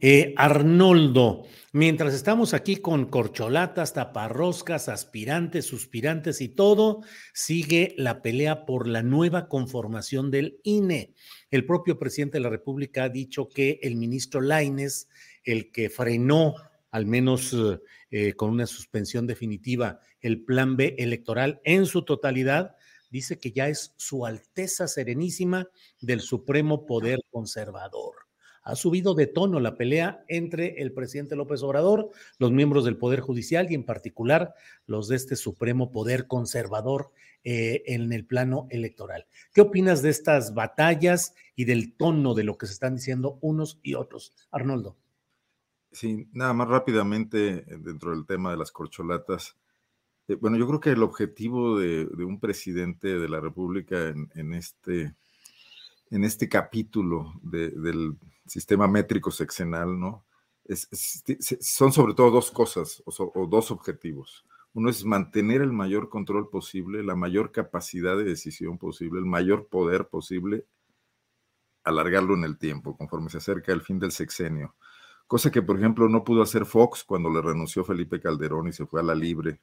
Eh, Arnoldo, mientras estamos aquí con corcholatas, taparroscas, aspirantes, suspirantes y todo, sigue la pelea por la nueva conformación del INE. El propio presidente de la República ha dicho que el ministro Laines, el que frenó, al menos eh, eh, con una suspensión definitiva, el plan B electoral en su totalidad, dice que ya es su Alteza Serenísima del Supremo Poder Conservador ha subido de tono la pelea entre el presidente López Obrador, los miembros del Poder Judicial y en particular los de este Supremo Poder Conservador eh, en el plano electoral. ¿Qué opinas de estas batallas y del tono de lo que se están diciendo unos y otros? Arnoldo. Sí, nada más rápidamente eh, dentro del tema de las corcholatas. Eh, bueno, yo creo que el objetivo de, un presidente de la República en este en este capítulo de, del sistema métrico sexenal, ¿no? Son sobre todo dos cosas o, o, dos objetivos. Uno es mantener el mayor control posible, la mayor capacidad de decisión posible, el mayor poder posible, alargarlo en el tiempo, conforme se acerca el fin del sexenio. Cosa que, por ejemplo, no pudo hacer Fox cuando le renunció Felipe Calderón y se fue a la libre.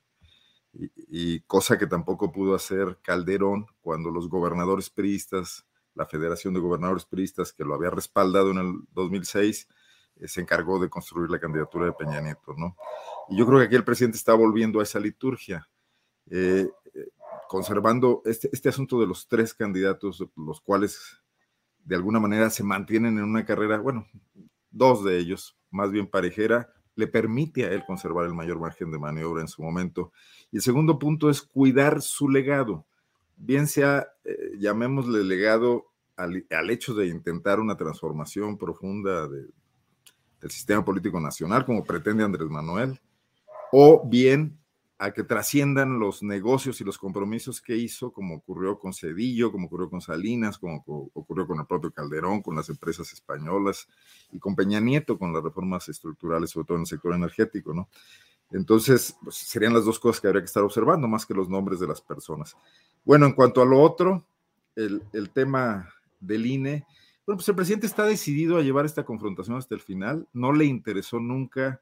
Y, y cosa que tampoco pudo hacer Calderón cuando los gobernadores priistas la Federación de Gobernadores Priistas, que lo había respaldado en el 2006, eh, se encargó de construir la candidatura de Peña Nieto, ¿no? Y yo creo que aquí el presidente está volviendo a esa liturgia, eh, conservando este, este asunto de los tres candidatos, los cuales de alguna manera se mantienen en una carrera, bueno, dos de ellos, más bien parejera, le permite a él conservar el mayor margen de maniobra en su momento. Y el segundo punto es cuidar su legado bien sea, eh, llamémosle legado al, al, hecho de intentar una transformación profunda de, del sistema político nacional, como pretende Andrés Manuel, o bien a que trasciendan los negocios y los compromisos que hizo, como ocurrió con Cedillo, como ocurrió con Salinas, como ocurrió con el propio Calderón, con las empresas españolas y con Peña Nieto, con las reformas estructurales, sobre todo en el sector energético, ¿no? Entonces, pues, serían las dos cosas que habría que estar observando, más que los nombres de las personas. Bueno, en cuanto a lo otro, el, tema del INE, bueno, pues el presidente está decidido a llevar esta confrontación hasta el final. No le interesó nunca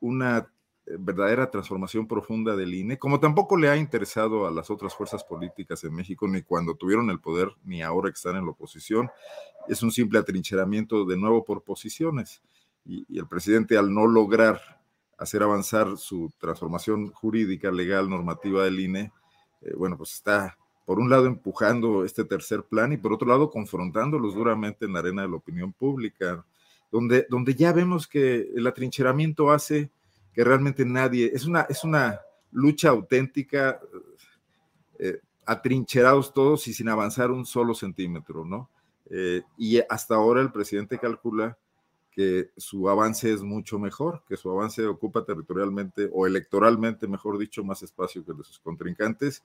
una eh, verdadera transformación profunda del INE, como tampoco le ha interesado a las otras fuerzas políticas en México, ni cuando tuvieron el poder, ni ahora que están en la oposición. Es un simple atrincheramiento de nuevo por posiciones. Y, y el presidente, al no lograr hacer avanzar su transformación jurídica, legal, normativa del INE, eh, bueno, pues está por un lado empujando este tercer plan y por otro lado confrontándolos duramente en la arena de la opinión pública, donde, donde ya vemos que el atrincheramiento hace que realmente nadie, es una, es una lucha auténtica, eh, atrincherados todos y sin avanzar un solo centímetro, ¿no? Eh, y hasta ahora el presidente calcula que su avance es mucho mejor, que su avance ocupa territorialmente o electoralmente, mejor dicho, más espacio que el de sus contrincantes,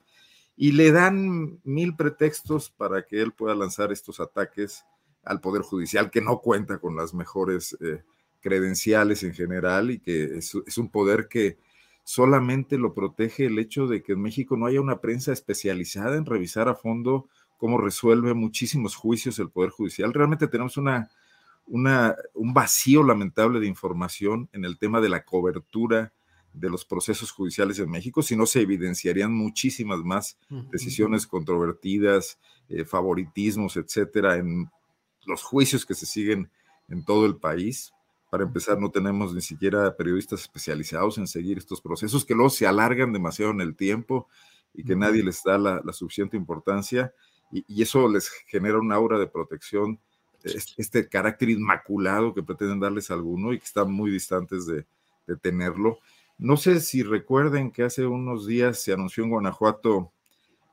y le dan mil pretextos para que él pueda lanzar estos ataques al Poder Judicial, que no cuenta con las mejores eh, credenciales en general y que es, es un poder que solamente lo protege el hecho de que en México no haya una prensa especializada en revisar a fondo cómo resuelve muchísimos juicios el Poder Judicial. Realmente tenemos una una, un vacío lamentable de información en el tema de la cobertura de los procesos judiciales en México, si no se evidenciarían muchísimas más decisiones controvertidas, eh, favoritismos, etcétera, en los juicios que se siguen en todo el país. Para empezar, no tenemos ni siquiera periodistas especializados en seguir estos procesos que luego se alargan demasiado en el tiempo y que nadie les da la, suficiente importancia y, eso les genera un aura de protección, este, carácter inmaculado que pretenden darles a alguno y que están muy distantes de, de tenerlo. No sé si recuerden que hace unos días se anunció en Guanajuato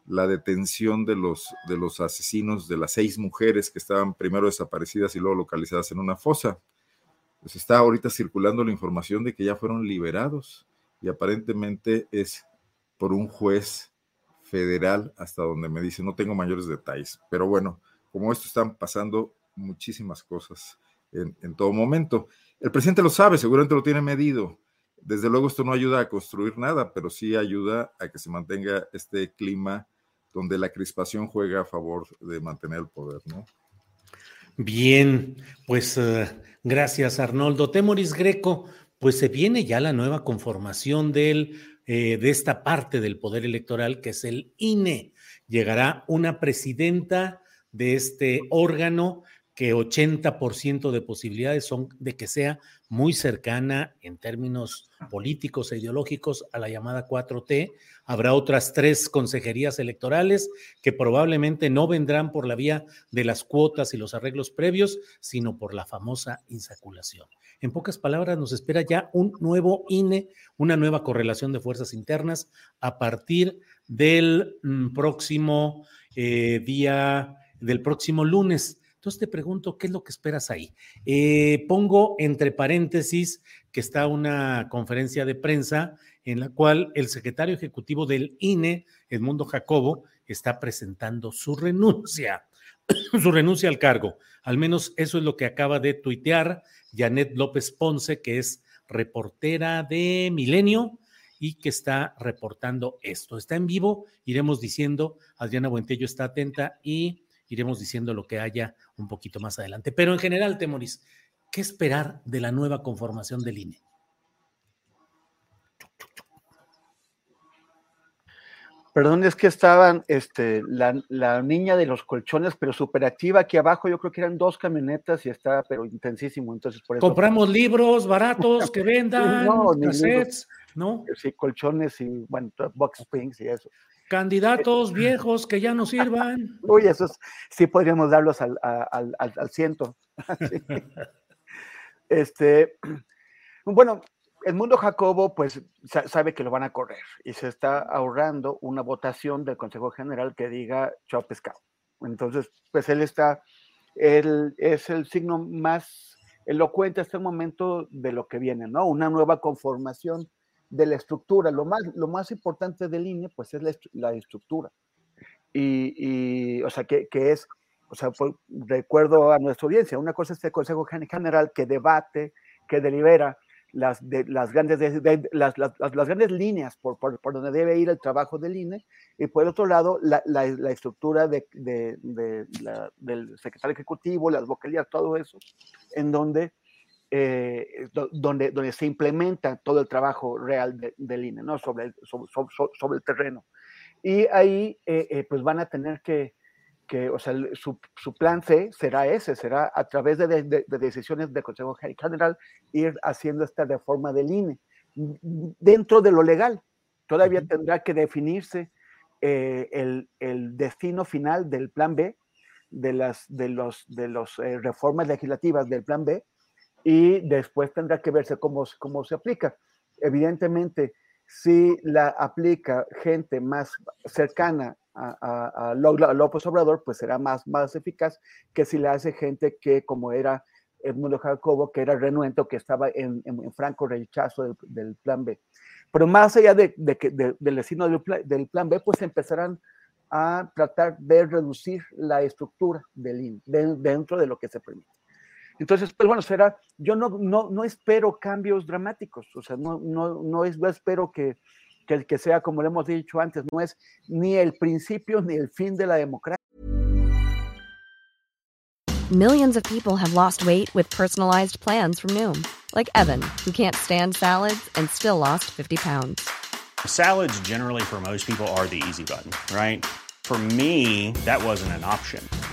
la detención de los, de los asesinos de las seis mujeres que estaban primero desaparecidas y luego localizadas en una fosa. Pues está ahorita circulando la información de que ya fueron liberados y aparentemente es por un juez federal hasta donde me dice, no tengo mayores detalles, pero bueno, como esto están pasando muchísimas cosas en, todo momento. El presidente lo sabe, seguramente lo tiene medido. Desde luego esto no ayuda a construir nada, pero sí ayuda a que se mantenga este clima donde la crispación juega a favor de mantener el poder, ¿no? Bien, pues uh, gracias Arnoldo. Temoris Greco, pues se viene ya la nueva conformación del, eh, de esta parte del poder electoral que es el INE. Llegará una presidenta de este órgano que 80% de posibilidades son de que sea muy cercana en términos políticos e ideológicos a la llamada 4T. Habrá otras tres consejerías electorales que probablemente no vendrán por la vía de las cuotas y los arreglos previos, sino por la famosa insaculación. En pocas palabras, nos espera ya un nuevo INE, una nueva correlación de fuerzas internas a partir del mm, próximo eh, día, del próximo lunes. Entonces te pregunto, ¿qué es lo que esperas ahí? Eh, pongo entre paréntesis que está una conferencia de prensa en la cual el secretario ejecutivo del INE, Edmundo Jacobo, está presentando su renuncia, su renuncia al cargo. Al menos eso es lo que acaba de tuitear Janet López Ponce, que es reportera de Milenio y que está reportando esto. Está en vivo, iremos diciendo, Adriana Buentello está atenta y iremos diciendo lo que haya un poquito más adelante. Pero en general, Temoris, ¿qué esperar de la nueva conformación del INE? Perdón, es que estaban este, la, niña de los colchones, pero súper activa aquí abajo. Yo creo que eran dos camionetas y está, pero intensísimo. Entonces, por eso. Compramos libros baratos que vendan, no, cassettes, ¿no? Sí, colchones y, bueno, box springs y eso. Candidatos viejos que ya no sirvan. Uy, esos sí podríamos darlos al, al, ciento. este, bueno, el mundo Jacobo, pues sabe que lo van a correr y se está ahorrando una votación del Consejo General que diga chao pescado. Entonces, pues él está, él es el signo más elocuente hasta el momento de lo que viene, ¿no? Una nueva conformación de la estructura. Lo más, lo más importante del INE, pues es la, estructura. Y, o sea, que, es, o sea, recuerdo a nuestra audiencia, una cosa es el Consejo General que debate, que delibera las, de, las, grandes, las, las, las, grandes líneas por, por, por, donde debe ir el trabajo del INE, y por el otro lado, la, la, estructura de, del secretario ejecutivo, las vocalías, todo eso, en donde eh, donde, donde se implementa todo el trabajo real del INE, ¿no? Sobre el, sobre, el terreno. Y ahí, eh, eh, pues van a tener que, que o sea, su, su, plan C será ese, será a través de, de, decisiones del Consejo General ir haciendo esta reforma del INE dentro de lo legal. Todavía tendrá que definirse el, el, destino final del plan B, de las de los, de los reformas legislativas del plan B, y después tendrá que verse cómo, cómo se aplica. Evidentemente, si la aplica gente más cercana a, a, López Obrador, pues será más, más eficaz que si la hace gente que, como era Edmundo Jacobo, que era renuento, que estaba en, en, franco rechazo del, plan B. Pero más allá de, de, del destino del, plan B, pues empezarán a tratar de reducir la estructura del dentro de lo que se permite. Entonces, pues bueno, será, yo no, no, no espero cambios dramáticos, o sea, no, no, no, es, no espero que, que el que sea, como le hemos dicho antes, no es ni el principio ni el fin de la democracia. Millions of people have lost weight with personalized plans from Noom, like Evan, who can't stand salads and still lost 50 pounds. Salads generally for most people are the easy button, right? For me, that wasn't an option.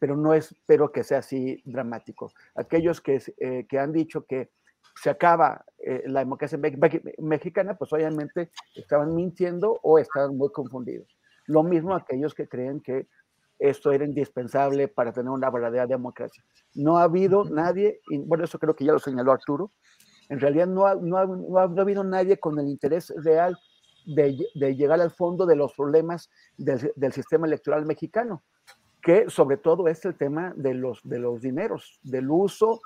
pero no espero que sea así dramático. Aquellos que, eh, que han dicho que se acaba eh, la democracia me mexicana, pues obviamente estaban mintiendo o estaban muy confundidos. Lo mismo aquellos que creen que esto era indispensable para tener una verdadera democracia. No ha habido nadie, y bueno, eso creo que ya lo señaló Arturo, en realidad no ha, no ha, no ha habido nadie con el interés real de, de llegar al fondo de los problemas del, del sistema electoral mexicano que sobre todo es el tema de los, de los dineros, del uso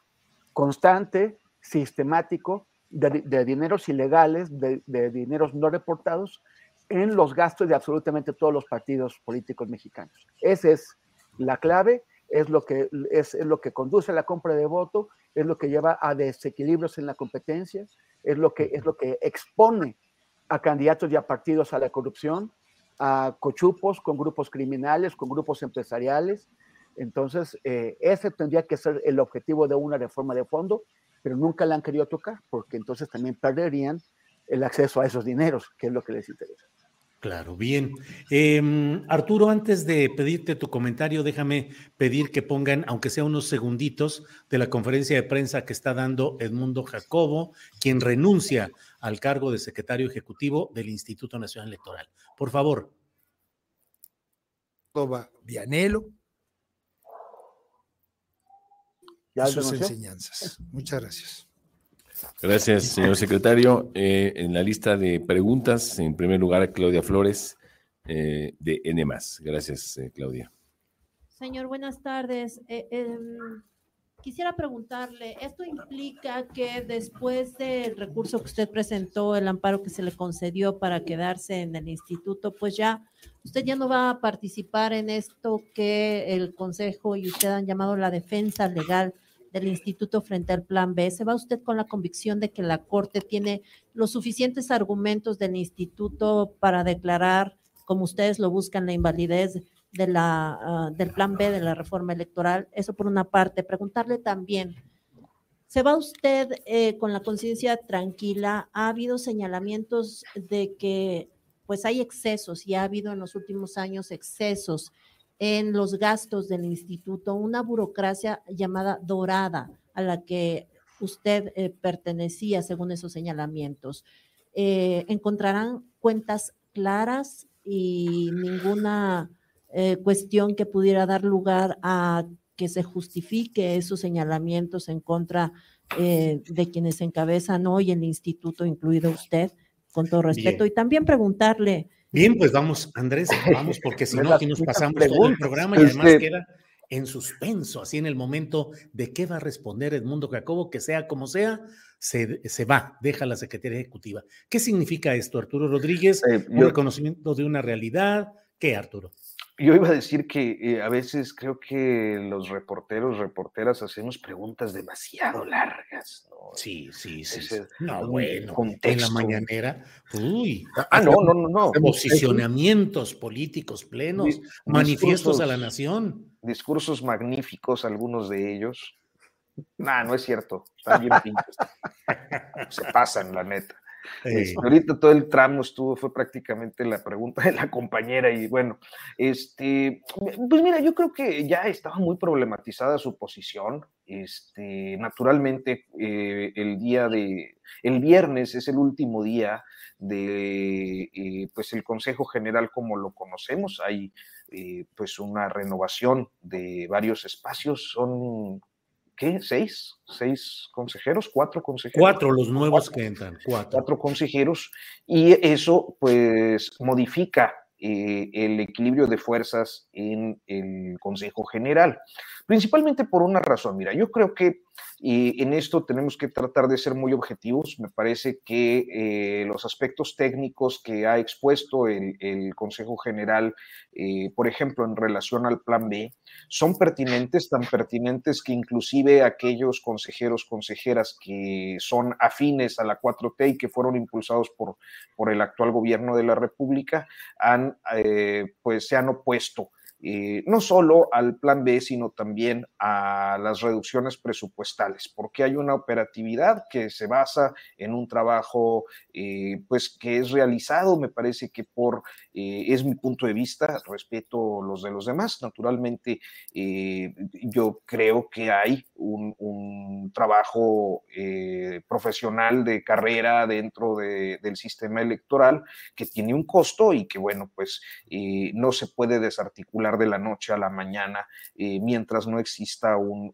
constante, sistemático de, de dineros ilegales, de, de, dineros no reportados en los gastos de absolutamente todos los partidos políticos mexicanos. Esa es la clave, es lo que, es, es lo que conduce a la compra de voto, es lo que lleva a desequilibrios en la competencia, es lo que, es lo que expone a candidatos y a partidos a la corrupción, a cochupos con grupos criminales, con grupos empresariales. Entonces, eh, ese tendría que ser el objetivo de una reforma de fondo, pero nunca la han querido tocar, porque entonces también perderían el acceso a esos dineros, que es lo que les interesa. Claro, bien. Eh, Arturo, antes de pedirte tu comentario, déjame pedir que pongan, aunque sea unos segunditos, de la conferencia de prensa que está dando Edmundo Jacobo, quien renuncia al cargo de secretario ejecutivo del Instituto Nacional Electoral. Por favor. Toma Vianelo. ¿Ya sus enseñanzas. Muchas gracias. Gracias, señor secretario. Eh, en la lista de preguntas, en primer lugar, Claudia Flores, eh, de N. Gracias, eh, Claudia. Señor, buenas tardes. Eh, eh, quisiera preguntarle, ¿esto implica que después del recurso que usted presentó, el amparo que se le concedió para quedarse en el instituto, pues ya usted ya no va a participar en esto que el Consejo y usted han llamado la defensa legal del instituto frente al plan B? ¿Se va usted con la convicción de que la Corte tiene los suficientes argumentos del instituto para declarar, como ustedes lo buscan, la invalidez de la, uh, del plan B de la reforma electoral? Eso por una parte. Preguntarle también, ¿se va usted eh, con la conciencia tranquila? ¿Ha habido señalamientos de que pues hay excesos y ha habido en los últimos años excesos en los gastos del instituto, una burocracia llamada dorada a la que usted eh, pertenecía según esos señalamientos. Eh, ¿Encontrarán cuentas claras y ninguna eh, cuestión que pudiera dar lugar a que se justifique esos señalamientos en contra de quienes encabezan hoy el instituto, incluido usted, con todo respeto? Bien. Y también preguntarle, Bien, pues vamos, Andrés, vamos, porque si no, aquí nos pasamos todo el programa y además Este- queda en suspenso, así en el momento de qué va a responder Edmundo Jacobo, que sea como sea, se, se va, deja la Secretaría Ejecutiva. ¿Qué significa esto, Arturo Rodríguez? Eh, ¿Un reconocimiento de una realidad? ¿Qué, Arturo? Yo iba a decir que eh, a veces creo que los reporteros, reporteras hacemos preguntas demasiado largas. ¿no? Sí, sí, sí. Ese- No, bueno, en la mañanera, uy. Ah, no, no, no, no. Posicionamientos políticos plenos, Dis- manifiestos a la nación. Discursos magníficos, algunos de ellos. Nah, no es cierto. Están bien pintos. Se pasan, la neta. Este, ahorita todo el tramo estuvo, fue prácticamente la pregunta de la compañera y bueno, este, pues mira, yo creo que ya estaba muy problematizada su posición. Este, naturalmente, eh, el día de, el viernes es el último día de, eh, pues el Consejo General como lo conocemos. Hay, eh, pues una renovación de varios espacios, son ¿qué? ¿Seis? ¿Seis consejeros? ¿Cuatro consejeros? Cuatro los nuevos que entran, cuatro. Cuatro consejeros. Y eso, pues, modifica eh, el equilibrio de fuerzas en el Consejo General. Principalmente por una razón. Mira, yo creo que y en esto tenemos que tratar de ser muy objetivos. Me parece que eh, los aspectos técnicos que ha expuesto el, Consejo General, eh, por ejemplo, en relación al Plan B, son pertinentes, tan pertinentes que inclusive aquellos consejeros, consejeras que son afines a la 4T y que fueron impulsados por, por el actual gobierno de la República, han, eh, pues, se han opuesto eh, no solo al plan B, sino también a las reducciones presupuestales, porque hay una operatividad que se basa en un trabajo eh, pues que es realizado, me parece que por, eh, es mi punto de vista, respeto los de los demás, naturalmente yo creo que hay un, trabajo profesional de carrera dentro del sistema electoral que tiene un costo y que bueno, pues no se puede desarticular de la noche a la mañana eh, mientras no exista un,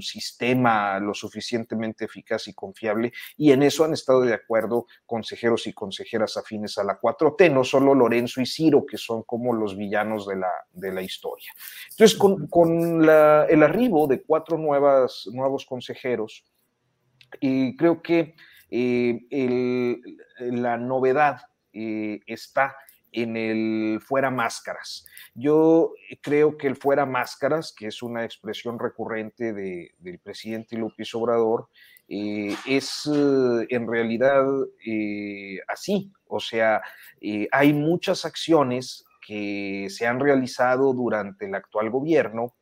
sistema lo suficientemente eficaz y confiable. Y en eso han estado de acuerdo consejeros y consejeras afines a la 4T, no solo Lorenzo y Ciro, que son como los villanos de la, de la historia. Entonces, con, el arribo de cuatro nuevas, nuevos consejeros, y creo que eh, la novedad eh, está en el fuera máscaras. Yo creo que el fuera máscaras, que es una expresión recurrente del presidente López Obrador, eh, es eh, en realidad eh, así. O sea, hay muchas acciones que se han realizado durante el actual gobierno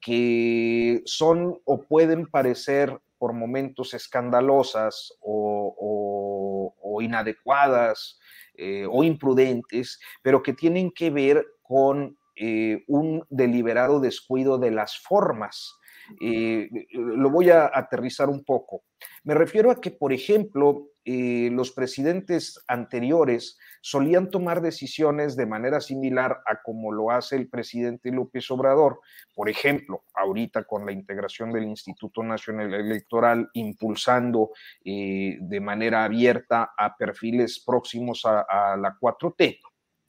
que son o pueden parecer por momentos escandalosas o inadecuadas eh, o imprudentes, pero que tienen que ver con eh, un deliberado descuido de las formas. Eh, lo voy a aterrizar un poco. Me refiero a que, por ejemplo, eh, los presidentes anteriores solían tomar decisiones de manera similar a como lo hace el presidente López Obrador. Por ejemplo, ahorita con la integración del Instituto Nacional Electoral, impulsando eh, de manera abierta a perfiles próximos a, a la 4T.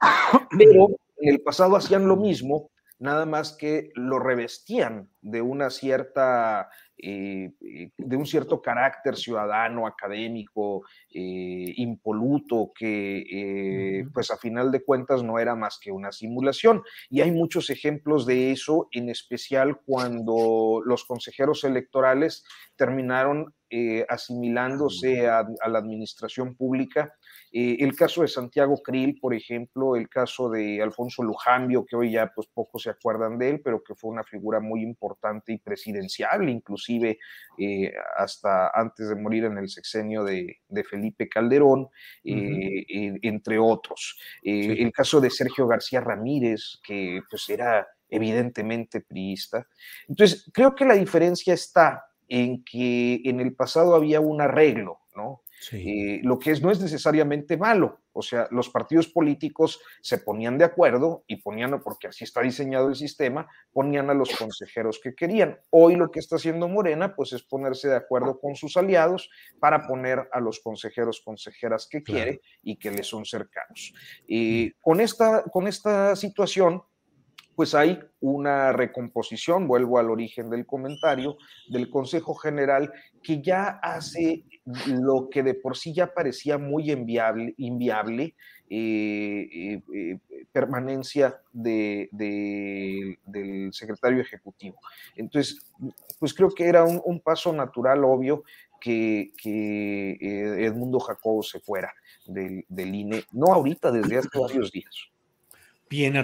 Pero en el pasado hacían lo mismo, nada más que lo revestían de una cierta eh, eh, de un cierto carácter ciudadano, académico, eh, impoluto, que pues a final de cuentas no era más que una simulación. Y hay muchos ejemplos de eso, en especial cuando los consejeros electorales terminaron asimilándose a, la administración pública eh, el caso de Santiago Krill, por ejemplo, el caso de Alfonso Lujambio, que hoy ya pues pocos se acuerdan de él, pero que fue una figura muy importante y presidencial, inclusive eh, hasta antes de morir en el sexenio de, Felipe Calderón, eh, entre otros. El caso de Sergio García Ramírez, que pues era evidentemente priista. Entonces, creo que la diferencia está en que en el pasado había un arreglo, Eh, lo que es, no es necesariamente malo. O sea, los partidos políticos se ponían de acuerdo y ponían, porque así está diseñado el sistema, ponían a los consejeros que querían. Hoy lo que está haciendo Morena, pues es ponerse de acuerdo con sus aliados para poner a los consejeros, consejeras que quiere y que les son cercanos. Y con esta, con esta situación, pues hay una recomposición, vuelvo al origen del comentario, del Consejo General que ya hace lo que de por sí ya parecía muy inviable, inviable eh, eh, eh, permanencia de, del secretario ejecutivo. Entonces, pues creo que era un, paso natural, obvio, que, Edmundo Jacobo se fuera del, del INE, no ahorita, desde hace varios días. Bien,